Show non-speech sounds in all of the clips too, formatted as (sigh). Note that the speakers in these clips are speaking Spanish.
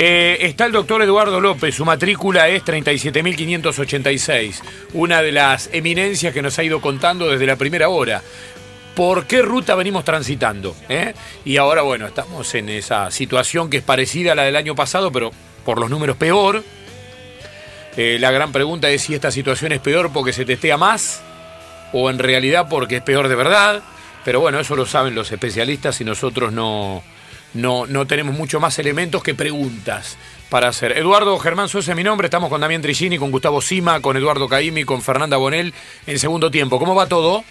Eh, está el doctor Eduardo López, su matrícula es 37.586, una de las eminencias que nos ha ido contando desde la primera hora. ¿Por qué ruta venimos transitando? eh? Y ahora, bueno, estamos en esa situación que es parecida a la del año pasado, pero por los números peor. Eh, la gran pregunta es si esta situación es peor porque se testea más o en realidad porque es peor de verdad. Pero bueno, eso lo saben los especialistas y nosotros no, no, no tenemos mucho más elementos que preguntas para hacer. Eduardo Germán Sosa es mi nombre, estamos con Damián Trigini, con Gustavo Sima, con Eduardo Caimi, con Fernanda Bonel en segundo tiempo. ¿Cómo va todo?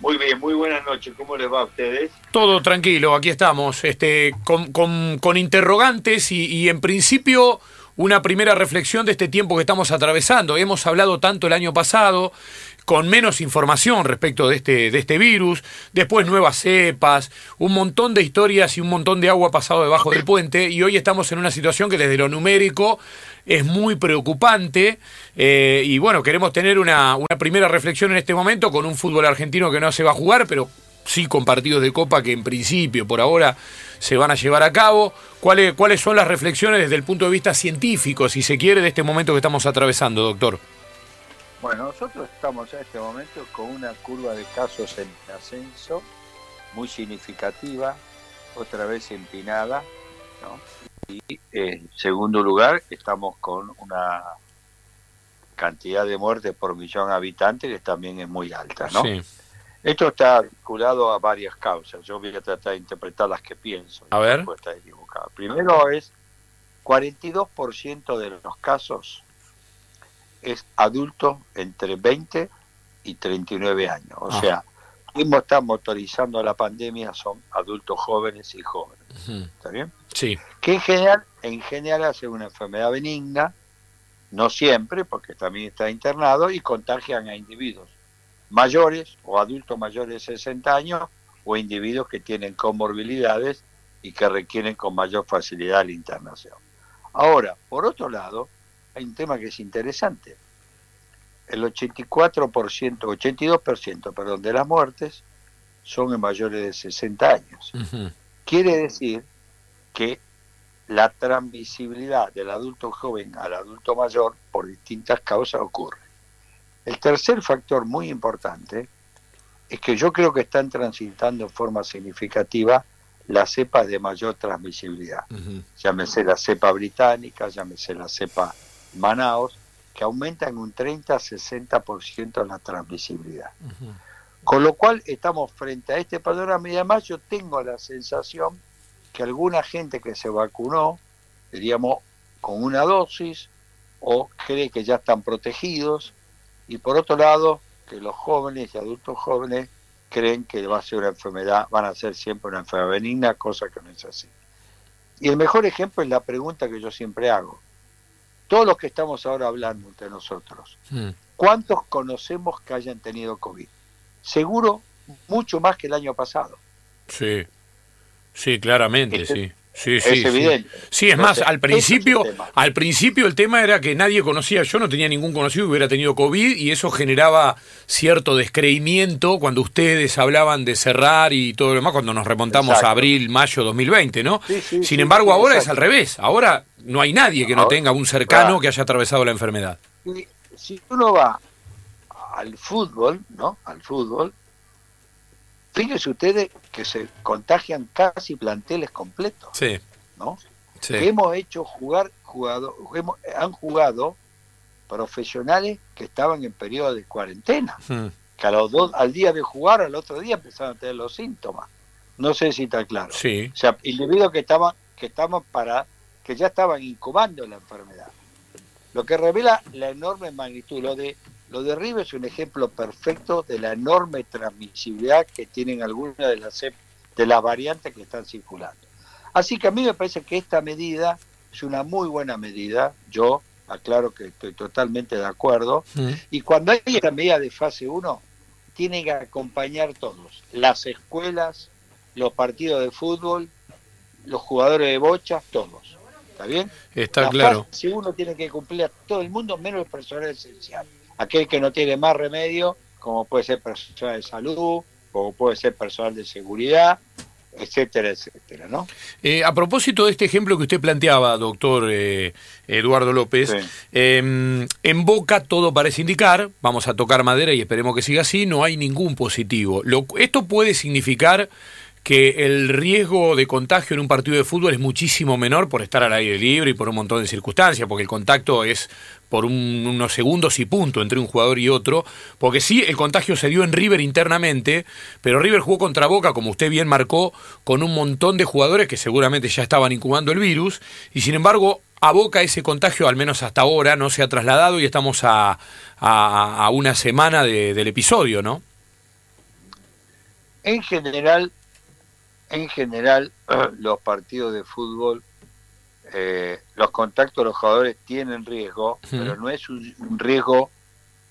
Muy bien, muy buenas noches. ¿Cómo les va a ustedes? Todo tranquilo, aquí estamos, este, con, con- con interrogantes y, y en principio una primera reflexión de este tiempo que estamos atravesando. Hemos hablado tanto el año pasado, con menos información respecto de este, de este virus, después nuevas cepas, un montón de historias y un montón de agua pasado debajo del puente, y hoy estamos en una situación que desde lo numérico es muy preocupante, eh, y bueno, queremos tener una, una primera reflexión en este momento con un fútbol argentino que no se va a jugar, pero sí con partidos de Copa que en principio, por ahora, se van a llevar a cabo. ¿Cuáles, ¿Cuáles son las reflexiones desde el punto de vista científico, si se quiere, de este momento que estamos atravesando, doctor? Bueno, nosotros estamos en este momento con una curva de casos en ascenso muy significativa, otra vez empinada, ¿no? Y en segundo lugar, estamos con una cantidad de muertes por millón de habitantes que también es muy alta, ¿no? Sí. Esto está vinculado a varias causas. Yo voy a tratar de interpretar las que pienso. A ver. Está equivocado. Primero es 42% de los casos es adulto entre 20 y 39 años. O Ah. sea, quien está motorizando la pandemia son adultos jóvenes y jóvenes. ¿Está bien? Sí, Que en general, en general hace una enfermedad benigna, no siempre, porque también está internado, y contagian a individuos mayores o adultos mayores de 60 años o individuos que tienen comorbilidades y que requieren con mayor facilidad la internación. Ahora, por otro lado, hay un tema que es interesante. El 84%, 82%, perdón, de las muertes son en mayores de 60 años. Quiere decir que la transmisibilidad del adulto joven al adulto mayor por distintas causas ocurre. El tercer factor muy importante es que yo creo que están transitando en forma significativa las cepas de mayor transmisibilidad. Ujú. Llámese la cepa británica, llámese la cepa Manaus, que aumentan un 30-60% la transmisibilidad. Con lo cual estamos frente a este panorama y además yo tengo la sensación que alguna gente que se vacunó, diríamos, con una dosis o cree que ya están protegidos y por otro lado que los jóvenes y adultos jóvenes creen que va a ser una enfermedad, van a ser siempre una enfermedad benigna, cosa que no es así. Y el mejor ejemplo es la pregunta que yo siempre hago. Todos los que estamos ahora hablando entre nosotros. ¿Cuántos conocemos que hayan tenido COVID? Seguro mucho más que el año pasado. Sí, sí, claramente, Es- sí. Sí, es sí, sí. evidente. Sí, es No más, al es principio, al principio el tema era que nadie conocía, yo no tenía ningún conocido que hubiera tenido COVID y eso generaba cierto descreimiento cuando ustedes hablaban de cerrar y todo lo demás, cuando nos remontamos Exacto. a abril, mayo 2020, ¿no? Sí, sí, Sin sí, embargo, sí, ahora es al revés, ahora no hay nadie que no tenga un cercano que haya atravesado la enfermedad. Si uno va al fútbol, ¿no? Al fútbol, fíjense ustedes que se contagian casi planteles completos, Sí, ¿no? sí. Que hemos hecho jugar, jugado, hemos- han jugado profesionales que estaban en periodo de cuarentena. Mm. que a los dos, al día de jugar, al otro día empezaron a tener los síntomas. No sé si está claro. Sí, O sea, individuos que estaban, que estaban para, que ya estaban incubando la enfermedad. Lo que revela la enorme magnitud. Lo de, lo de River es un ejemplo perfecto de la enorme transmisibilidad que tienen algunas de las, cep- de las variantes que están circulando. Así que a mí me parece que esta medida es una muy buena medida. Yo aclaro que estoy totalmente de acuerdo. Y cuando hay esta medida de fase 1, tienen que acompañar todos, las escuelas, los partidos de fútbol, los jugadores de bocha, todos. ¿Está bien? está la claro. fase 1 tiene que cumplir a todo el mundo, menos el personal esencial. Aquel que no tiene más remedio, como puede ser personal de salud, como puede ser personal de seguridad, etcétera, etcétera, ¿no? Eh, a propósito de este ejemplo que usted planteaba, doctor eh, Eduardo López, em, en Boca todo parece indicar, vamos a tocar madera y esperemos que siga así, no hay ningún positivo. Lo, esto puede significar que el riesgo de contagio en un partido de fútbol es muchísimo menor por estar al aire libre y por un montón de circunstancias, porque el contacto es por unos segundos y punto entre un jugador y otro, porque sí, el contagio se dio en River internamente, pero River jugó contra Boca, como usted bien marcó, con un montón de jugadores que seguramente ya estaban incubando el virus, y sin embargo, a Boca ese contagio, al menos hasta ahora, no se ha trasladado y estamos a, una semana del episodio, ¿no? En general, en general (clears throat) los partidos de fútbol, eh, los contactos de los jugadores tienen riesgo, pero no es un, riesgo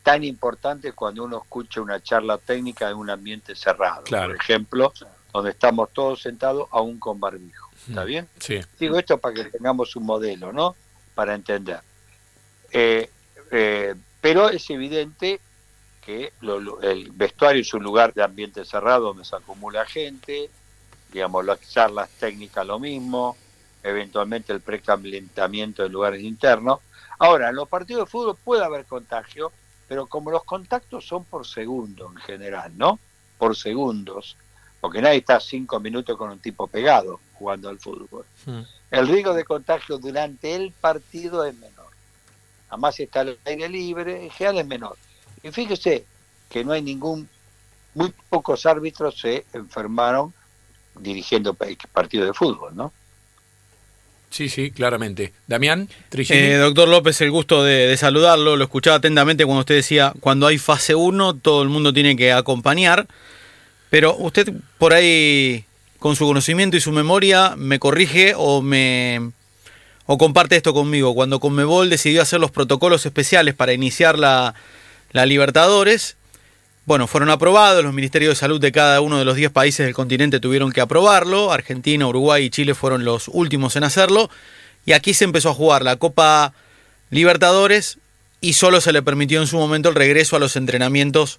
tan importante cuando uno escucha una charla técnica en un ambiente cerrado. Por ejemplo, donde estamos todos sentados aún con barbijo. ¿Está bien? Sí. Digo esto para que tengamos un modelo, ¿no? Para entender. Eh, eh, pero es evidente que el vestuario es un lugar de ambiente cerrado donde se acumula gente, digamos, las charlas técnicas lo mismo, eventualmente el precalentamiento de lugares internos. Ahora, en los partidos de fútbol puede haber contagio, pero como los contactos son por segundo en general, ¿no? Por segundos, porque nadie está cinco minutos con un tipo pegado jugando al fútbol. El riesgo de contagio durante el partido es menor. Además, si está al aire libre, en general es menor. Y fíjese que no hay ningún, muy pocos árbitros se enfermaron dirigiendo partidos de fútbol, ¿no? Sí, sí, claramente. Damián, eh, doctor López, el gusto de, saludarlo. Lo escuchaba atentamente cuando usted decía, cuando hay fase 1, todo el mundo tiene que acompañar. Pero usted por ahí, con su conocimiento y su memoria, me corrige o me o comparte esto conmigo. Cuando Conmebol decidió hacer los protocolos especiales para iniciar la, la Libertadores, bueno, fueron aprobados, los ministerios de salud de cada uno de los 10 países del continente tuvieron que aprobarlo, Argentina, Uruguay y Chile fueron los últimos en hacerlo, y aquí se empezó a jugar la Copa Libertadores y solo se le permitió en su momento el regreso a los entrenamientos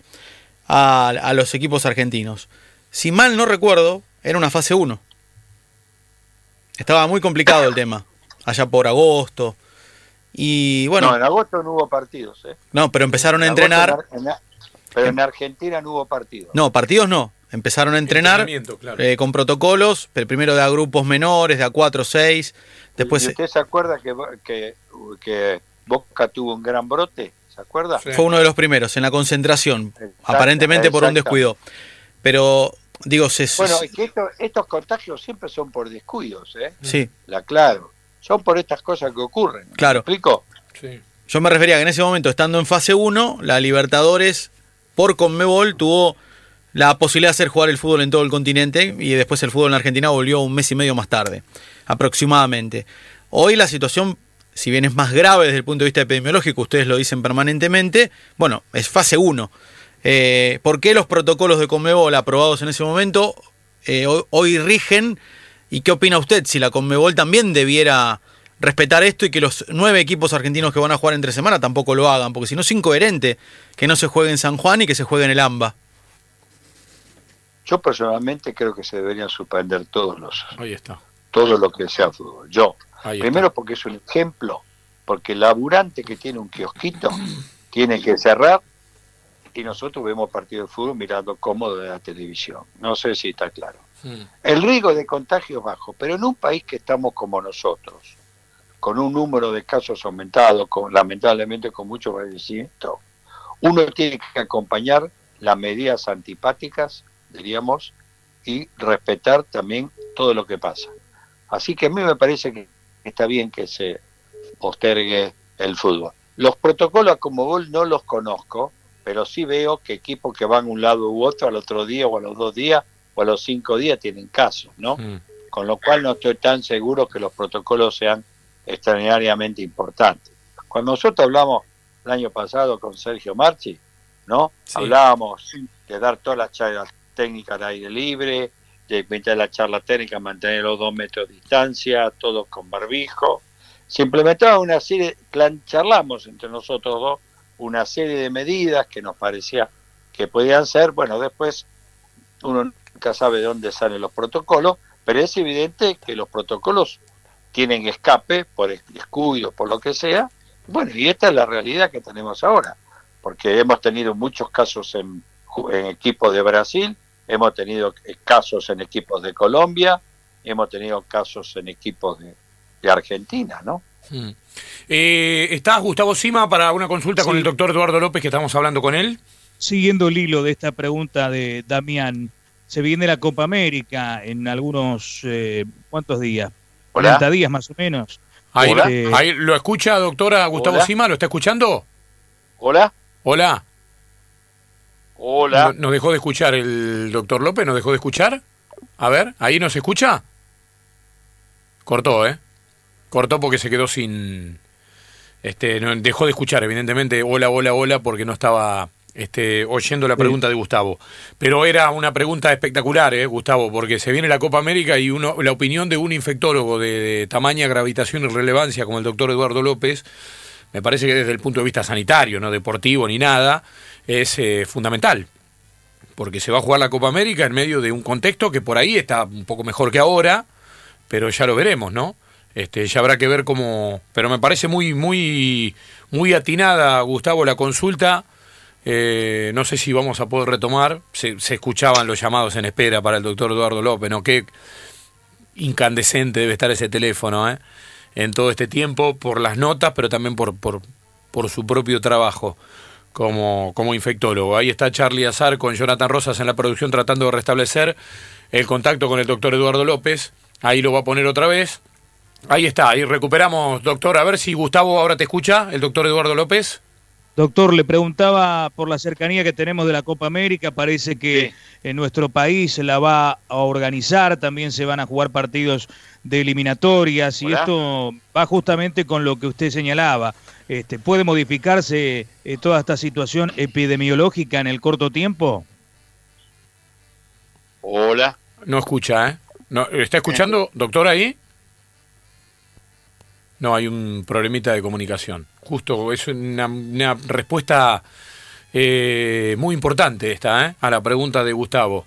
a, los equipos argentinos. Si mal no recuerdo, era una fase 1. Estaba muy complicado el tema, allá por agosto. Y bueno. No, en agosto no hubo partidos. ¿eh? No, pero empezaron a entrenar. Pero en Argentina no hubo partidos. No, partidos no. Empezaron a entrenar eh, con protocolos, el primero de a grupos menores, de a 4 o 6. Después... ¿Y usted se acuerda que, que, Boca tuvo un gran brote? ¿Se acuerda? Fue uno de los primeros, en la concentración, aparentemente por un descuido. Pero, digo, se... Bueno, es que estos contagios siempre son por descuidos, ¿eh? Sí. La claro. Son por estas cosas que ocurren. Claro. ¿Me explico? Sí. Yo me refería que en ese momento, estando en fase 1, la Libertadores por Conmebol tuvo la posibilidad de hacer jugar el fútbol en todo el continente y después el fútbol en Argentina volvió un mes y medio más tarde, aproximadamente. Hoy la situación, si bien es más grave desde el punto de vista epidemiológico, ustedes lo dicen permanentemente, bueno, es fase 1. Eh, ¿Por qué los protocolos de Conmebol aprobados en ese momento eh, hoy rigen? ¿Y qué opina usted si la Conmebol también debiera respetar esto y que los nueve equipos argentinos que van a jugar entre semana tampoco lo hagan, porque si no es incoherente que no se juegue en San Juan y que se juegue en el AMBA. Yo personalmente creo que se deberían suspender todos los. Ahí está. Todo lo que sea fútbol. Yo. Primero porque es un ejemplo, porque el laburante que tiene un kiosquito (clears throat) tiene que cerrar y nosotros vemos partido de fútbol mirando cómodo de la televisión. No sé si está claro. Hmm. El riesgo de contagio es bajo, pero en un país que estamos como nosotros, con un número de casos aumentado, con, lamentablemente con mucho fallecimiento, uno tiene que acompañar las medidas antipáticas, diríamos, y respetar también todo lo que pasa. Así que a mí me parece que está bien que se postergue el fútbol. Los protocolos como gol no los conozco, pero sí veo que equipos que van a un lado u otro al otro día o a los dos días o a los cinco días tienen casos, ¿no? Mm. Con lo cual no estoy tan seguro que los protocolos sean extraordinariamente importante. Cuando nosotros hablamos el año pasado con Sergio Marchi, ¿no? Hablábamos de dar todas las charlas técnicas al aire libre, de meter la charla técnica, mantener los dos metros de distancia, todos con barbijo. Se implementaba una serie, charlamos entre nosotros dos, una serie de medidas que nos parecía que podían ser, bueno, después uno nunca sabe de dónde salen los protocolos, pero es evidente que los protocolos tienen escape por descuido, por lo que sea. Bueno, y esta es la realidad que tenemos ahora, porque hemos tenido muchos casos en, en equipos de Brasil, hemos tenido casos en equipos de Colombia, hemos tenido casos en equipos de, Argentina, ¿no? Hmm. Eh, ¿Está Gustavo Sima para una consulta con el doctor Eduardo López que estamos hablando con él? Siguiendo el hilo de esta pregunta de Damián, se viene la Copa América en algunos, eh, ¿cuántos días? 40 días más o menos. Ahí, este, ahí, lo escucha, doctora Gustavo Sima, ¿lo está escuchando? Hola. Hola. Hola. ¿Nos dejó de escuchar el doctor López? ¿Nos dejó de escuchar? A ver, ¿ahí nos escucha? Cortó, ¿eh? Cortó porque se quedó sin... Este, no, dejó de escuchar, evidentemente, hola, hola, hola, porque no estaba este, oyendo la pregunta de Gustavo. Pero era una pregunta espectacular, ¿eh, Gustavo, porque se viene la Copa América y uno, la opinión de un infectólogo de, tamaña gravitación y relevancia como el doctor Eduardo López, me parece que desde el punto de vista sanitario, no deportivo ni nada, es eh, fundamental. Porque se va a jugar la Copa América en medio de un contexto que por ahí está un poco mejor que ahora, pero ya lo veremos, ¿no? Este, ya habrá que ver cómo. Pero me parece muy, muy, muy atinada, Gustavo, la consulta. Eh, no sé si vamos a poder retomar. Se, escuchaban los llamados en espera para el doctor Eduardo López, ¿no? Qué incandescente debe estar ese teléfono, ¿eh? En todo este tiempo, por las notas, pero también por, su propio trabajo como, como infectólogo. Ahí está Charlie Azar con Jonathan Rosas en la producción tratando de restablecer el contacto con el doctor Eduardo López. Ahí lo va a poner otra vez. Ahí está, ahí recuperamos, doctor. A ver si Gustavo ahora te escucha, el doctor Eduardo López. Doctor, le preguntaba por la cercanía que tenemos de la Copa América. Parece que en nuestro país se la va a organizar, también se van a jugar partidos de eliminatorias y esto va justamente con lo que usted señalaba. Este, ¿Puede modificarse eh, toda esta situación epidemiológica en el corto tiempo? Hola. No escucha, ¿eh? No, ¿Está escuchando, doctor, ahí? No, hay un problemita de comunicación. Justo, es una, respuesta eh, muy importante esta, ¿eh? a la pregunta de Gustavo.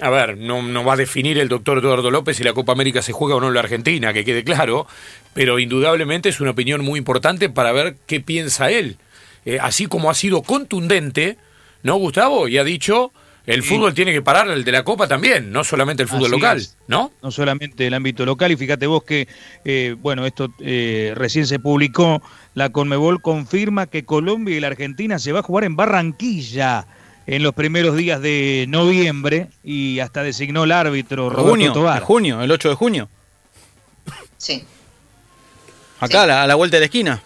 A ver, no, no, va a definir el doctor Eduardo López si la Copa América se juega o no en la Argentina, que quede claro, pero indudablemente es una opinión muy importante para ver qué piensa él. Eh, así como ha sido contundente, ¿no, Gustavo? Y ha dicho el fútbol tiene que parar, el de la Copa también, no solamente el fútbol local, ¿no? No solamente el ámbito local, y fíjate vos que, eh, bueno, esto eh, recién se publicó, la Conmebol confirma que Colombia y la Argentina se va a jugar en Barranquilla en los primeros días de noviembre y hasta designó el árbitro Roberto junio, Tobar. junio, el 8 de junio. Sí. Acá, A, la, vuelta de la esquina.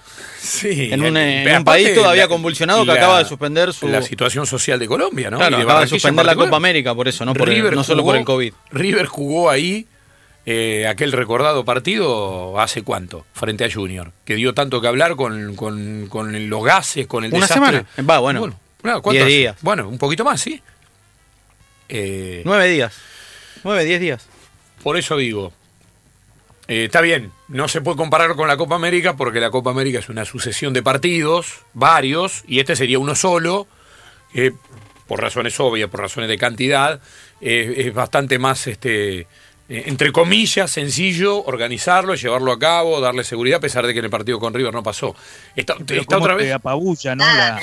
Sí, en un, país todavía convulsionado que acaba de suspender su... La situación social de Colombia, ¿no? Claro, acaba de suspender la Copa América por eso, no, por no solo por el COVID. River jugó ahí eh, aquel recordado partido hace cuánto, frente a Junior, que dio tanto que hablar con, con, los gases, con el Una semana. Va, bueno. bueno días. Bueno, un poquito más, sí. Eh, Nueve días. Nueve, diez días. Por eso digo, eh, está bien, no se puede comparar con la Copa América porque la Copa América es una sucesión de partidos, varios, y este sería uno solo, que por razones obvias, por razones de cantidad, es bastante más, este, eh, entre comillas, sencillo organizarlo, llevarlo a cabo, darle seguridad, a pesar de que en el partido con River no pasó. Está, otra vez. Apabulla, ¿no? la,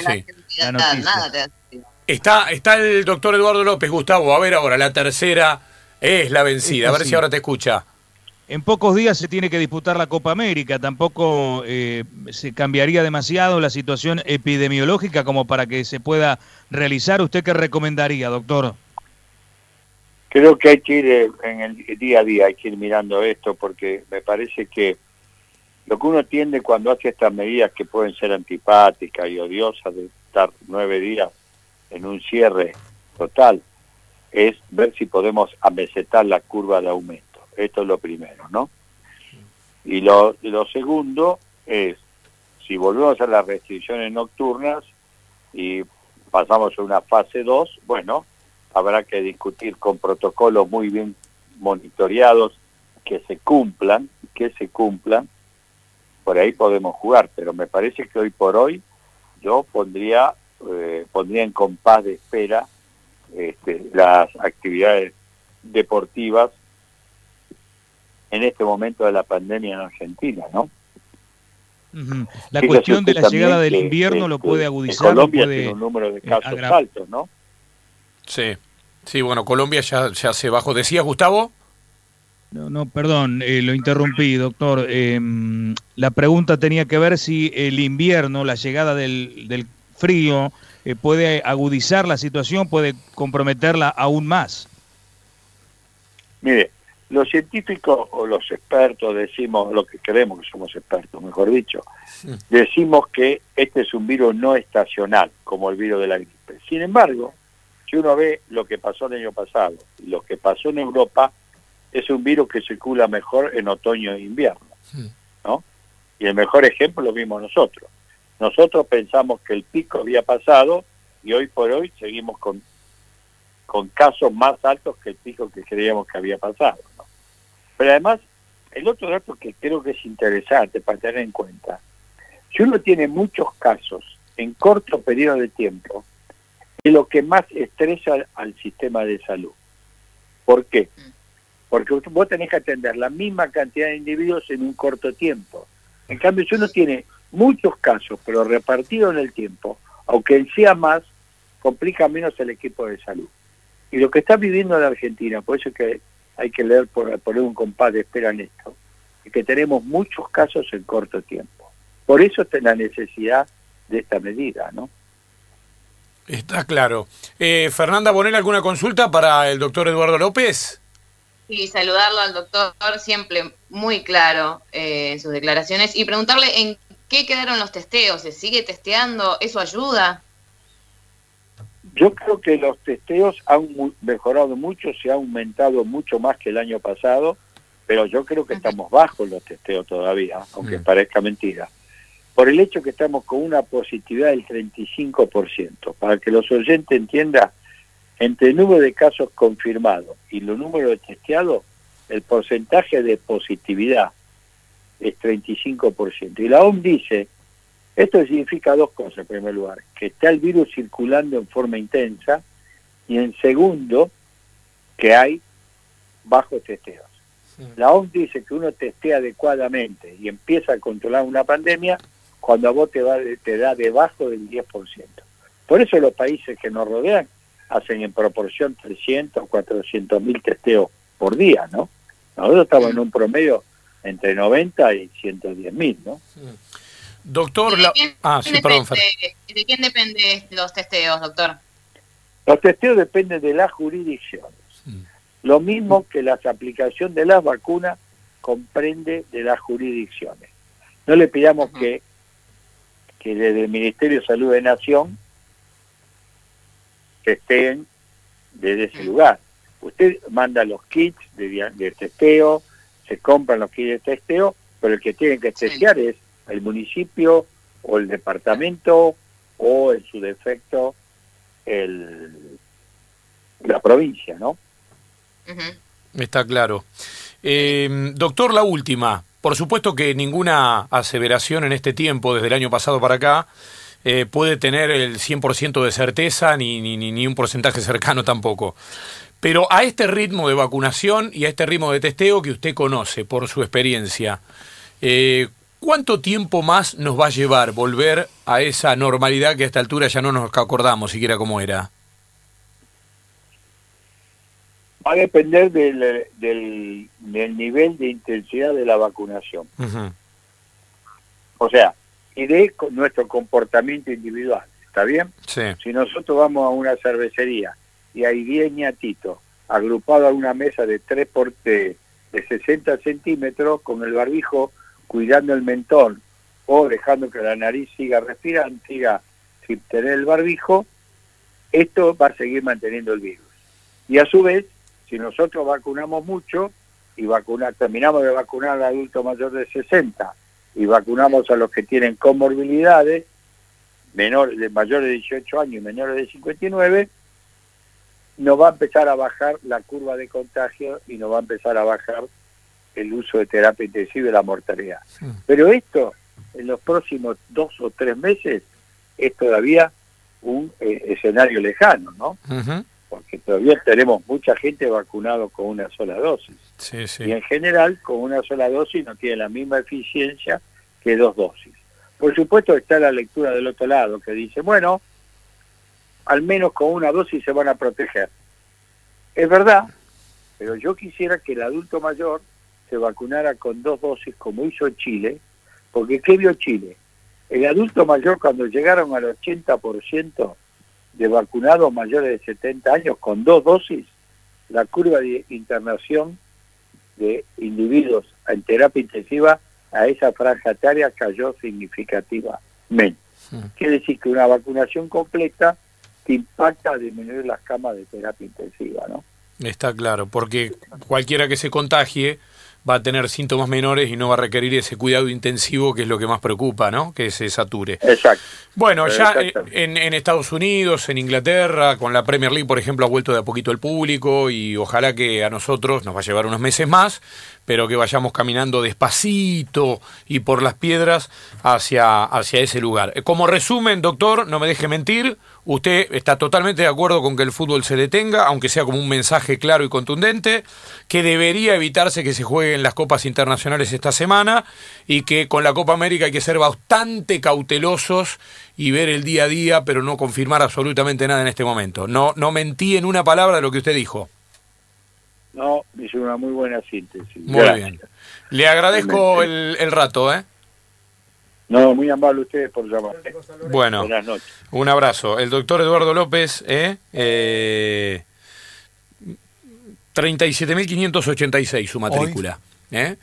está, está el doctor Eduardo López, Gustavo, a ver ahora, la tercera es la vencida, a ver si ahora te escucha. En pocos días se tiene que disputar la Copa América, tampoco eh, se cambiaría demasiado la situación epidemiológica como para que se pueda realizar. ¿Usted qué recomendaría, doctor? Creo que hay que ir eh, en el día a día, hay que ir mirando esto porque me parece que lo que uno tiende cuando hace estas medidas que pueden ser antipáticas y odiosas de estar nueve días en un cierre total es ver si podemos amesetar la curva de aumento esto es lo primero, ¿no? Y lo, lo segundo es, si volvemos a las restricciones nocturnas y pasamos a una fase 2, bueno, habrá que discutir con protocolos muy bien monitoreados que se cumplan, que se cumplan, por ahí podemos jugar, pero me parece que hoy por hoy yo pondría, eh, pondría en compás de espera este, las actividades deportivas en este momento de la pandemia en Argentina, ¿no? La cuestión de la llegada del invierno lo puede agudizar. Colombia puede, tiene un número de eh, casos altos, ¿no? Sí, sí, bueno, Colombia ya, ya se bajó. ¿Decías, Gustavo? No, no, perdón, eh, lo interrumpí, doctor. Em, la pregunta tenía que ver si el invierno, la llegada del, del frío, eh, puede agudizar la situación, puede comprometerla aún más. Mire, los científicos o los expertos decimos, lo que creemos que somos expertos, mejor dicho, decimos que este es un virus no estacional, como el virus de la gripe. Sin embargo, si uno ve lo que pasó el año pasado y lo que pasó en Europa, es un virus que circula mejor en otoño e invierno, ¿no? Y el mejor ejemplo lo vimos nosotros. Nosotros pensamos que el pico había pasado y hoy por hoy seguimos con, con casos más altos que el pico que creíamos que había pasado. Pero además, el otro dato que creo que es interesante para tener en cuenta, si uno tiene muchos casos en corto periodo de tiempo, es lo que más estresa al sistema de salud. ¿Por qué? Porque vos tenés que atender la misma cantidad de individuos en un corto tiempo. En cambio, si uno tiene muchos casos, pero repartidos en el tiempo, aunque sea más, complica menos el equipo de salud. Y lo que está viviendo la Argentina, por eso es que hay que leer, por poner un compás de espera en esto, es que tenemos muchos casos en corto tiempo. Por eso está la necesidad de esta medida, ¿no? Está claro. Eh, Fernanda, ¿poner alguna consulta para el doctor Eduardo López? Sí, saludarlo al doctor, siempre muy claro eh, en sus declaraciones, y preguntarle en qué quedaron los testeos, ¿se sigue testeando? ¿Eso ayuda? Yo creo que los testeos han mejorado mucho, se ha aumentado mucho más que el año pasado, pero yo creo que estamos bajos los testeos todavía, aunque parezca mentira. Por el hecho que estamos con una positividad del 35%. Para que los oyentes entiendan, entre el número de casos confirmados y los números de testeados, el porcentaje de positividad es 35%. Y la OMS dice esto significa dos cosas, en primer lugar, que está el virus circulando en forma intensa y en segundo, que hay bajos testeos. La OMS dice que uno testea adecuadamente y empieza a controlar una pandemia cuando a vos te, va, te da debajo del 10%. Por eso los países que nos rodean hacen en proporción 300 o 400 mil testeos por día, ¿no? Nosotros estamos en un promedio entre 90 y 110 mil, ¿no? Doctor, la... ah, sí, perdón, ¿De quién dependen los testeos, doctor? Los testeos dependen de las jurisdicciones. Lo mismo que la aplicación de las vacunas comprende de las jurisdicciones. No le pidamos que, que desde el Ministerio de Salud de Nación testeen desde ese lugar. Usted manda los kits de, de, testeo, se compran los kits de testeo, pero el que tiene que testear es el municipio o el departamento o en su defecto el, la provincia, ¿no? Está claro. Eh, doctor, la última. Por supuesto que ninguna aseveración en este tiempo, desde el año pasado para acá, eh, puede tener el 100% de certeza ni, ni, ni un porcentaje cercano tampoco. Pero a este ritmo de vacunación y a este ritmo de testeo que usted conoce por su experiencia, eh, ¿Cuánto tiempo más nos va a llevar volver a esa normalidad que a esta altura ya no nos acordamos siquiera cómo era? Va a depender del, del, nivel de intensidad de la vacunación. O sea, y de nuestro comportamiento individual. ¿Está bien? Sí. Si nosotros vamos a una cervecería y hay 10 ñatitos agrupados a una mesa de 3 por de 60 centímetros con el barbijo cuidando el mentón o dejando que la nariz siga respirando, siga sin tener el barbijo, esto va a seguir manteniendo el virus. Y a su vez, si nosotros vacunamos mucho y vacunar, terminamos de vacunar al adulto mayor de 60 y vacunamos a los que tienen comorbilidades, menores de mayores de 18 años y menores de 59, nos va a empezar a bajar la curva de contagio y nos va a empezar a bajar el uso de terapia intensiva y la mortalidad. Pero esto, en los próximos dos o tres meses, es todavía un eh, escenario lejano, ¿no? porque todavía tenemos mucha gente vacunado con una sola dosis. Sí, sí. Y en general, con una sola dosis no tiene la misma eficiencia que dos dosis. Por supuesto está la lectura del otro lado, que dice, bueno, al menos con una dosis se van a proteger. Es verdad, pero yo quisiera que el adulto mayor se vacunara con dos dosis como hizo Chile, porque ¿qué vio Chile? El adulto mayor cuando llegaron al 80% de vacunados mayores de 70 años con dos dosis, la curva de internación de individuos en terapia intensiva a esa franja etaria cayó significativamente. Quiere decir que una vacunación completa te impacta a disminuir las camas de terapia intensiva, ¿no? Está claro, porque cualquiera que se contagie va a tener síntomas menores y no va a requerir ese cuidado intensivo que es lo que más preocupa, ¿no? Que se sature. Exacto. Bueno, ya en, en, Estados Unidos, en Inglaterra, con la Premier League, por ejemplo, ha vuelto de a poquito el público y ojalá que a nosotros nos va a llevar unos meses más, pero que vayamos caminando despacito y por las piedras hacia, hacia ese lugar. Como resumen, doctor, no me deje mentir, usted está totalmente de acuerdo con que el fútbol se detenga, aunque sea como un mensaje claro y contundente, que debería evitarse que se jueguen las copas internacionales esta semana y que con la Copa América hay que ser bastante cautelosos y ver el día a día, pero no confirmar absolutamente nada en este momento. No, no mentí en una palabra de lo que usted dijo. No, hizo una muy buena síntesis. Muy bien. Le agradezco el, el, rato, ¿eh? No, muy amable ustedes por llamar. Bueno, Buenas noches. un abrazo. El doctor Eduardo López, ¿eh? eh 37.586 su matrícula. ¿eh?